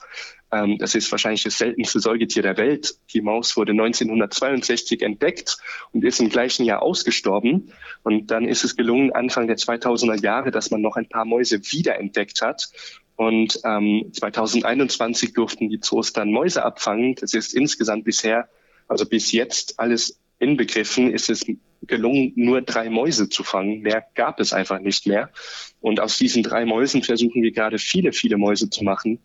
Ähm, das ist wahrscheinlich das seltenste Säugetier der Welt. Die Maus wurde 1962 entdeckt und ist im gleichen Jahr ausgestorben. Und dann ist es gelungen, Anfang der 2000er Jahre, dass man noch ein paar Mäuse wiederentdeckt hat. Und ähm, 2021 durften die Zoos dann Mäuse abfangen. Das ist insgesamt bisher, also bis jetzt alles inbegriffen, ist es gelungen, nur drei Mäuse zu fangen. Mehr gab es einfach nicht mehr. Und aus diesen drei Mäusen versuchen wir gerade viele, viele Mäuse zu machen,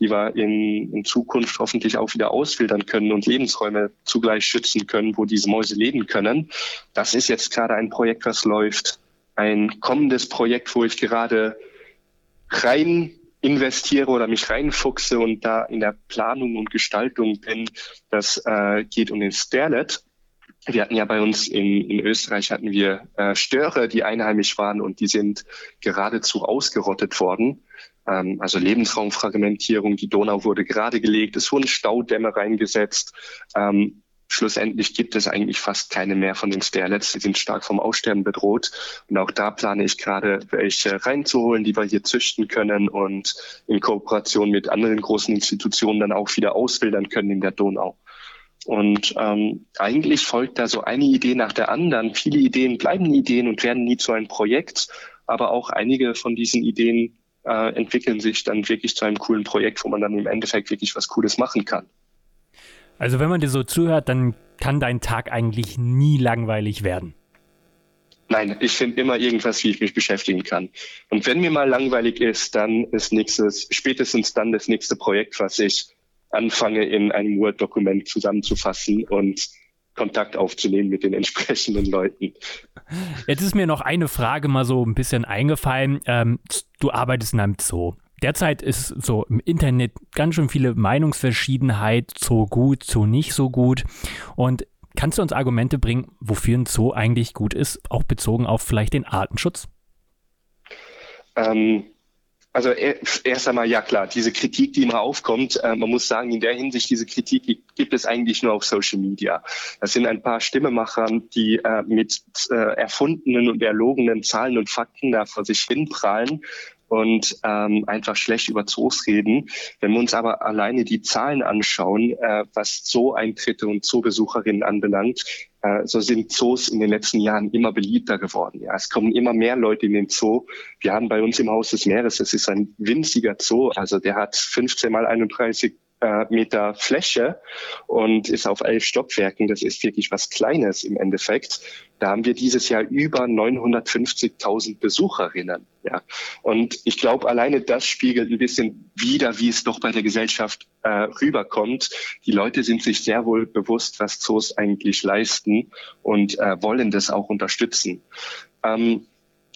die wir in, in Zukunft hoffentlich auch wieder ausfiltern können und Lebensräume zugleich schützen können, wo diese Mäuse leben können. Das ist jetzt gerade ein Projekt, was läuft. Ein kommendes Projekt, wo ich gerade rein investiere oder mich reinfuchse und da in der Planung und Gestaltung bin, das äh, geht um den Sterlet. Wir hatten ja bei uns in, in Österreich hatten wir äh, Störe, die einheimisch waren und die sind geradezu ausgerottet worden. Ähm, also Lebensraumfragmentierung, die Donau wurde gerade gelegt, es wurden Staudämme reingesetzt. Ähm, schlussendlich gibt es eigentlich fast keine mehr von den Sterlets. Die sind stark vom Aussterben bedroht. Und auch da plane ich gerade, welche reinzuholen, die wir hier züchten können und in Kooperation mit anderen großen Institutionen dann auch wieder auswildern können in der Donau. Und ähm, eigentlich folgt da so eine Idee nach der anderen. Viele Ideen bleiben Ideen und werden nie zu einem Projekt, aber auch einige von diesen Ideen äh, entwickeln sich dann wirklich zu einem coolen Projekt, wo man dann im Endeffekt wirklich was Cooles machen kann. Also wenn man dir so zuhört, dann kann dein Tag eigentlich nie langweilig werden. Nein, ich finde immer irgendwas, wie ich mich beschäftigen kann. Und wenn mir mal langweilig ist, dann ist nächstes, spätestens dann das nächste Projekt, was ich anfange in einem Word-Dokument zusammenzufassen und Kontakt aufzunehmen mit den entsprechenden Leuten. Jetzt ist mir noch eine Frage mal so ein bisschen eingefallen. Ähm, du arbeitest in einem Zoo. Derzeit ist so im Internet ganz schön viele Meinungsverschiedenheit, Zoo gut, Zoo nicht so gut. Und kannst du uns Argumente bringen, wofür ein Zoo eigentlich gut ist, auch bezogen auf vielleicht den Artenschutz? Ähm, also erst einmal, ja klar, diese Kritik, die immer aufkommt, äh, man muss sagen, in der Hinsicht, diese Kritik gibt es eigentlich nur auf Social Media. Das sind ein paar Stimmemacher, die äh, mit äh, erfundenen und erlogenen Zahlen und Fakten da vor sich hinprallen und ähm, einfach schlecht über Zoos reden. Wenn wir uns aber alleine die Zahlen anschauen, äh, was Zoo-Eintritte und Zoobesucherinnen anbelangt, äh, so sind Zoos in den letzten Jahren immer beliebter geworden. Ja, es kommen immer mehr Leute in den Zoo. Wir haben bei uns im Haus des Meeres, das ist ein winziger Zoo, also der hat 15 mal 31 äh, Meter Fläche und ist auf elf Stockwerken. Das ist wirklich was Kleines im Endeffekt. Da haben wir dieses Jahr über 950.000 Besucherinnen. Ja. Und ich glaube, alleine das spiegelt ein bisschen wider, wie es doch bei der Gesellschaft äh, rüberkommt. Die Leute sind sich sehr wohl bewusst, was Zoos eigentlich leisten und äh, wollen das auch unterstützen. Ähm,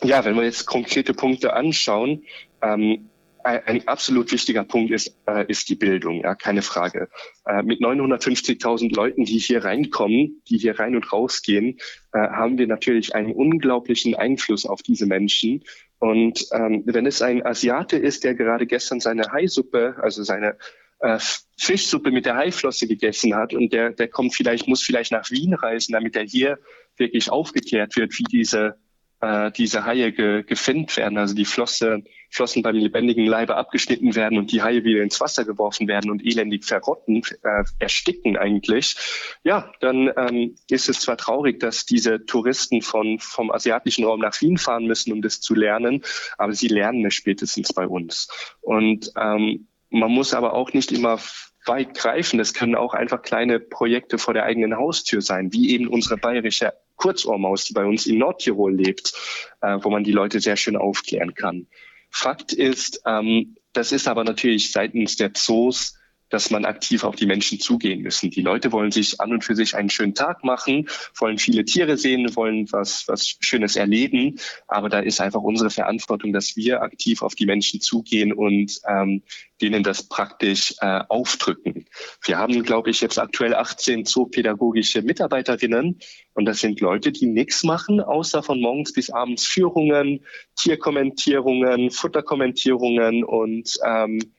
ja, wenn wir jetzt konkrete Punkte anschauen, ähm, ein absolut wichtiger Punkt ist, äh, ist die Bildung, ja, keine Frage. Äh, mit 950.000 Leuten, die hier reinkommen, die hier rein und rausgehen, äh, haben wir natürlich einen unglaublichen Einfluss auf diese Menschen. Und ähm, wenn es ein Asiate ist, der gerade gestern seine Haisuppe, also seine äh, Fischsuppe mit der Haiflosse gegessen hat und der, der kommt vielleicht, muss vielleicht nach Wien reisen, damit er hier wirklich aufgeklärt wird, wie diese äh, diese Haie ge, gefilmt werden, also die Flosse, Flossen beim lebendigen Leibe abgeschnitten werden und die Haie wieder ins Wasser geworfen werden und elendig verrotten, äh, ersticken eigentlich, ja, dann ähm, ist es zwar traurig, dass diese Touristen von, vom asiatischen Raum nach Wien fahren müssen, um das zu lernen, aber sie lernen es spätestens bei uns. Und ähm, man muss aber auch nicht immer weit greifen. Das können auch einfach kleine Projekte vor der eigenen Haustür sein, wie eben unsere bayerische Kurzohrmaus, die bei uns in Nordtirol lebt, äh, wo man die Leute sehr schön aufklären kann. Fakt ist, ähm, das ist aber natürlich seitens der Zoos dass man aktiv auf die Menschen zugehen müssen. Die Leute wollen sich an und für sich einen schönen Tag machen, wollen viele Tiere sehen, wollen was, was Schönes erleben. Aber da ist einfach unsere Verantwortung, dass wir aktiv auf die Menschen zugehen und ähm, denen das praktisch äh, aufdrücken. Wir haben, glaube ich, jetzt aktuell 18 zoopädagogische Mitarbeiterinnen und das sind Leute, die nichts machen, außer von morgens bis abends Führungen, Tierkommentierungen, Futterkommentierungen und ähm,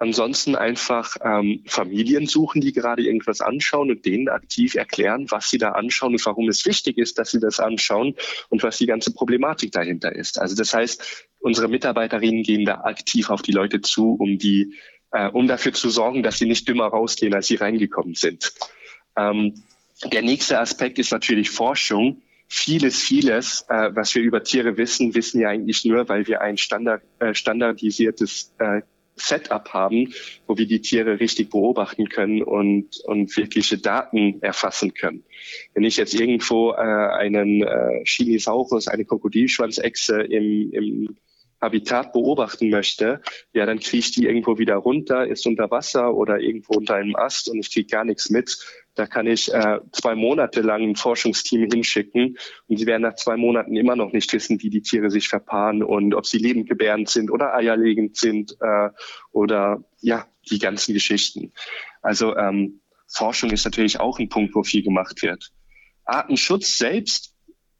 Ansonsten einfach ähm, Familien suchen, die gerade irgendwas anschauen und denen aktiv erklären, was sie da anschauen und warum es wichtig ist, dass sie das anschauen und was die ganze Problematik dahinter ist. Also das heißt, unsere Mitarbeiterinnen gehen da aktiv auf die Leute zu, um die, äh, um dafür zu sorgen, dass sie nicht dümmer rausgehen, als sie reingekommen sind. Ähm, der nächste Aspekt ist natürlich Forschung vieles, vieles, äh, was wir über Tiere wissen, wissen wir eigentlich nur, weil wir ein Standard, äh, standardisiertes äh, Setup haben, wo wir die Tiere richtig beobachten können und, und wirkliche Daten erfassen können. Wenn ich jetzt irgendwo äh, einen äh, Chinisaurus, eine Krokodilschwanzechse im, im Habitat beobachten möchte, ja, dann kriege ich die irgendwo wieder runter, ist unter Wasser oder irgendwo unter einem Ast und ich kriege gar nichts mit. Da kann ich äh, zwei Monate lang ein Forschungsteam hinschicken und sie werden nach zwei Monaten immer noch nicht wissen, wie die Tiere sich verpaaren und ob sie lebendgebärend sind oder eierlegend sind äh, oder ja, die ganzen Geschichten. Also ähm, Forschung ist natürlich auch ein Punkt, wo viel gemacht wird. Artenschutz selbst,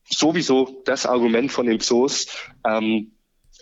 sowieso das Argument von den Zoos, ähm,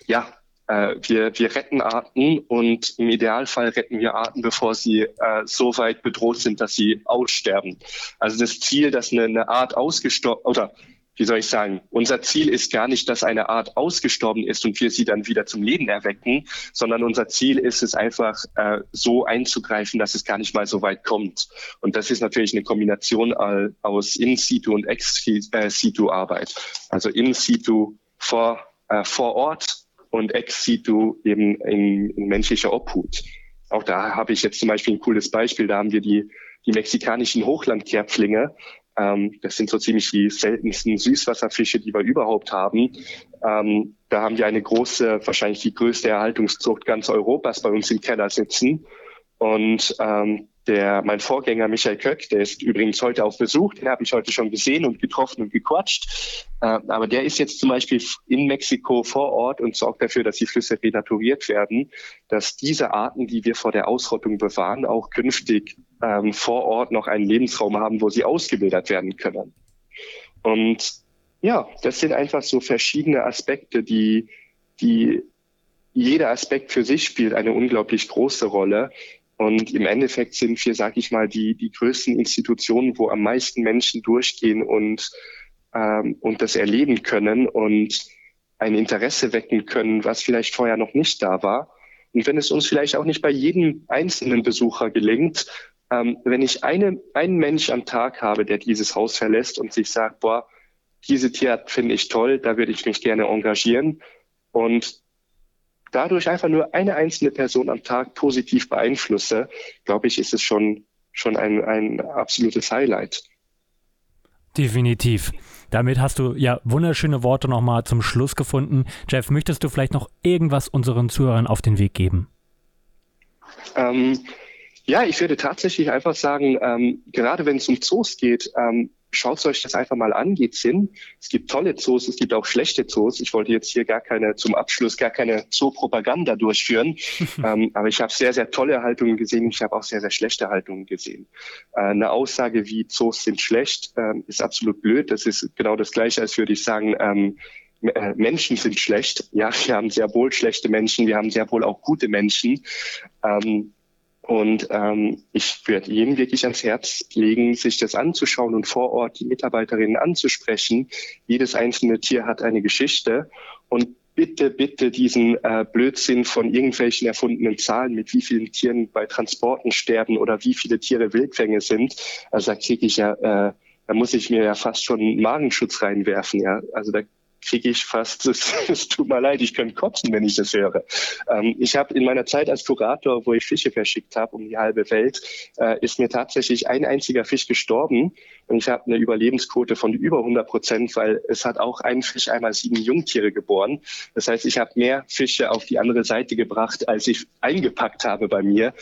ja, äh, wir, wir retten Arten und im Idealfall retten wir Arten, bevor sie äh, so weit bedroht sind, dass sie aussterben. Also das Ziel, dass eine, eine Art ausgestorben oder wie soll ich sagen, unser Ziel ist gar nicht, dass eine Art ausgestorben ist und wir sie dann wieder zum Leben erwecken, sondern unser Ziel ist es einfach, äh, so einzugreifen, dass es gar nicht mal so weit kommt. Und das ist natürlich eine Kombination aus In-situ und Ex-situ-Arbeit. Also In-situ vor, äh, vor Ort und ex situ eben in, in menschlicher Obhut. Auch da habe ich jetzt zum Beispiel ein cooles Beispiel. Da haben wir die, die mexikanischen Hochlandkerpflinge. Ähm, das sind so ziemlich die seltensten Süßwasserfische, die wir überhaupt haben. Ähm, da haben wir eine große, wahrscheinlich die größte Erhaltungszucht ganz Europas bei uns im Keller sitzen. Und ähm, der, mein Vorgänger Michael Köck, der ist übrigens heute auf Besuch, den habe ich heute schon gesehen und getroffen und gequatscht. Äh, aber der ist jetzt zum Beispiel in Mexiko vor Ort und sorgt dafür, dass die Flüsse renaturiert werden, dass diese Arten, die wir vor der Ausrottung bewahren, auch künftig ähm, vor Ort noch einen Lebensraum haben, wo sie ausgebildet werden können. Und ja, das sind einfach so verschiedene Aspekte, die, die jeder Aspekt für sich spielt eine unglaublich große Rolle. Und im Endeffekt sind wir, sag ich mal, die, die größten Institutionen, wo am meisten Menschen durchgehen und, ähm, und das erleben können und ein Interesse wecken können, was vielleicht vorher noch nicht da war. Und wenn es uns vielleicht auch nicht bei jedem einzelnen Besucher gelingt, ähm, wenn ich eine, einen Mensch am Tag habe, der dieses Haus verlässt und sich sagt, boah, diese Tierart finde ich toll, da würde ich mich gerne engagieren. Und dadurch einfach nur eine einzelne Person am Tag positiv beeinflusse, glaube ich, ist es schon, schon ein, ein absolutes Highlight. Definitiv. Damit hast du ja wunderschöne Worte nochmal zum Schluss gefunden. Jeff, möchtest du vielleicht noch irgendwas unseren Zuhörern auf den Weg geben? Ähm, ja, ich würde tatsächlich einfach sagen, ähm, gerade wenn es um Zoos geht, ähm, schaut euch das einfach mal an, geht's hin. Es gibt tolle Zoos, es gibt auch schlechte Zoos. Ich wollte jetzt hier gar keine, zum Abschluss gar keine Zoopropaganda durchführen, ähm, aber ich habe sehr, sehr tolle Haltungen gesehen. Ich habe auch sehr, sehr schlechte Haltungen gesehen. Äh, eine Aussage wie Zoos sind schlecht ähm, ist absolut blöd. Das ist genau das Gleiche, als würde ich sagen, ähm, äh, Menschen sind schlecht. Ja, wir haben sehr wohl schlechte Menschen, wir haben sehr wohl auch gute Menschen. Ähm, und ähm, ich würde jedem wirklich ans Herz legen, sich das anzuschauen und vor Ort die Mitarbeiterinnen anzusprechen. Jedes einzelne Tier hat eine Geschichte. Und bitte, bitte diesen äh, Blödsinn von irgendwelchen erfundenen Zahlen, mit wie vielen Tieren bei Transporten sterben oder wie viele Tiere Wildfänge sind. Also da kriege ich ja, äh, da muss ich mir ja fast schon Magenschutz reinwerfen. Ja, also da kriege ich fast, es, es tut mir leid, ich könnte kotzen, wenn ich das höre. Ähm, ich habe in meiner Zeit als Kurator, wo ich Fische verschickt habe um die halbe Welt, äh, ist mir tatsächlich ein einziger Fisch gestorben und ich habe eine Überlebensquote von über 100 Prozent, weil es hat auch ein Fisch einmal sieben Jungtiere geboren. Das heißt, ich habe mehr Fische auf die andere Seite gebracht, als ich eingepackt habe bei mir.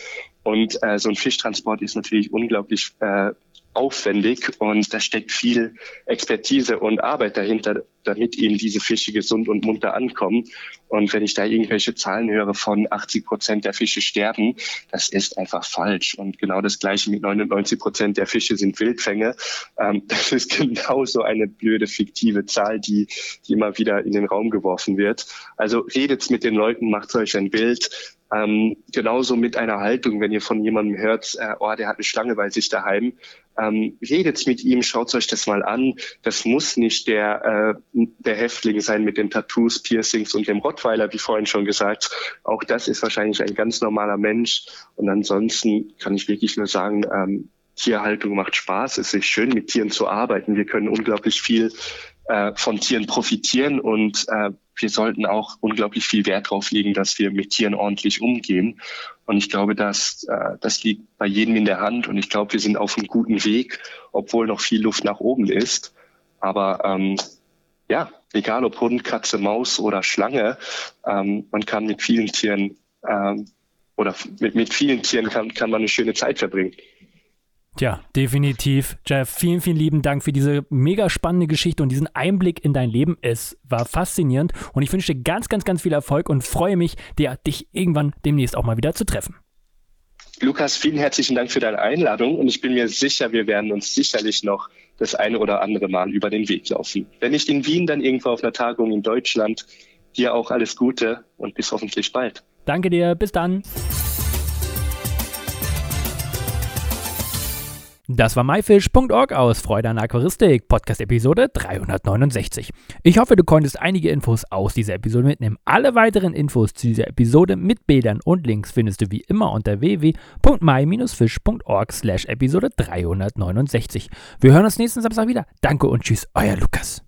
Und äh, so ein Fischtransport ist natürlich unglaublich äh, aufwendig und da steckt viel Expertise und Arbeit dahinter, damit eben diese Fische gesund und munter ankommen. Und wenn ich da irgendwelche Zahlen höre von 80 Prozent der Fische sterben, das ist einfach falsch. Und genau das Gleiche mit 99 Prozent der Fische sind Wildfänge. Ähm, das ist genauso eine blöde fiktive Zahl, die, die immer wieder in den Raum geworfen wird. Also redet mit den Leuten, macht euch ein Bild. Ähm, genauso mit einer Haltung, wenn ihr von jemandem hört, äh, oh, der hat eine Schlange bei sich daheim, ähm, redet mit ihm, schaut euch das mal an. Das muss nicht der, äh, der Häftling sein mit den Tattoos, Piercings und dem Rottweiler, wie vorhin schon gesagt. Auch das ist wahrscheinlich ein ganz normaler Mensch. Und ansonsten kann ich wirklich nur sagen, ähm, Tierhaltung macht Spaß. Es ist schön, mit Tieren zu arbeiten. Wir können unglaublich viel äh, von Tieren profitieren und äh, wir sollten auch unglaublich viel Wert darauf legen, dass wir mit Tieren ordentlich umgehen. Und ich glaube, dass äh, das liegt bei jedem in der Hand. Und ich glaube, wir sind auf einem guten Weg, obwohl noch viel Luft nach oben ist. Aber ähm, ja, egal ob Hund, Katze, Maus oder Schlange, ähm, man kann mit vielen Tieren ähm, oder mit, mit vielen Tieren kann, kann man eine schöne Zeit verbringen. Tja, definitiv. Jeff, vielen, vielen lieben Dank für diese mega spannende Geschichte und diesen Einblick in dein Leben. Es war faszinierend und ich wünsche dir ganz, ganz, ganz viel Erfolg und freue mich, dir, dich irgendwann demnächst auch mal wieder zu treffen. Lukas, vielen herzlichen Dank für deine Einladung und ich bin mir sicher, wir werden uns sicherlich noch das eine oder andere Mal über den Weg laufen. Wenn nicht in Wien, dann irgendwo auf einer Tagung in Deutschland. Dir auch alles Gute und bis hoffentlich bald. Danke dir, bis dann. Das war myfish.org aus Freude an Aquaristik, Podcast-Episode 369. Ich hoffe, du konntest einige Infos aus dieser Episode mitnehmen. Alle weiteren Infos zu dieser Episode mit Bildern und Links findest du wie immer unter www.my-fish.org slash Episode 369. Wir hören uns nächsten Samstag wieder. Danke und tschüss, euer Lukas.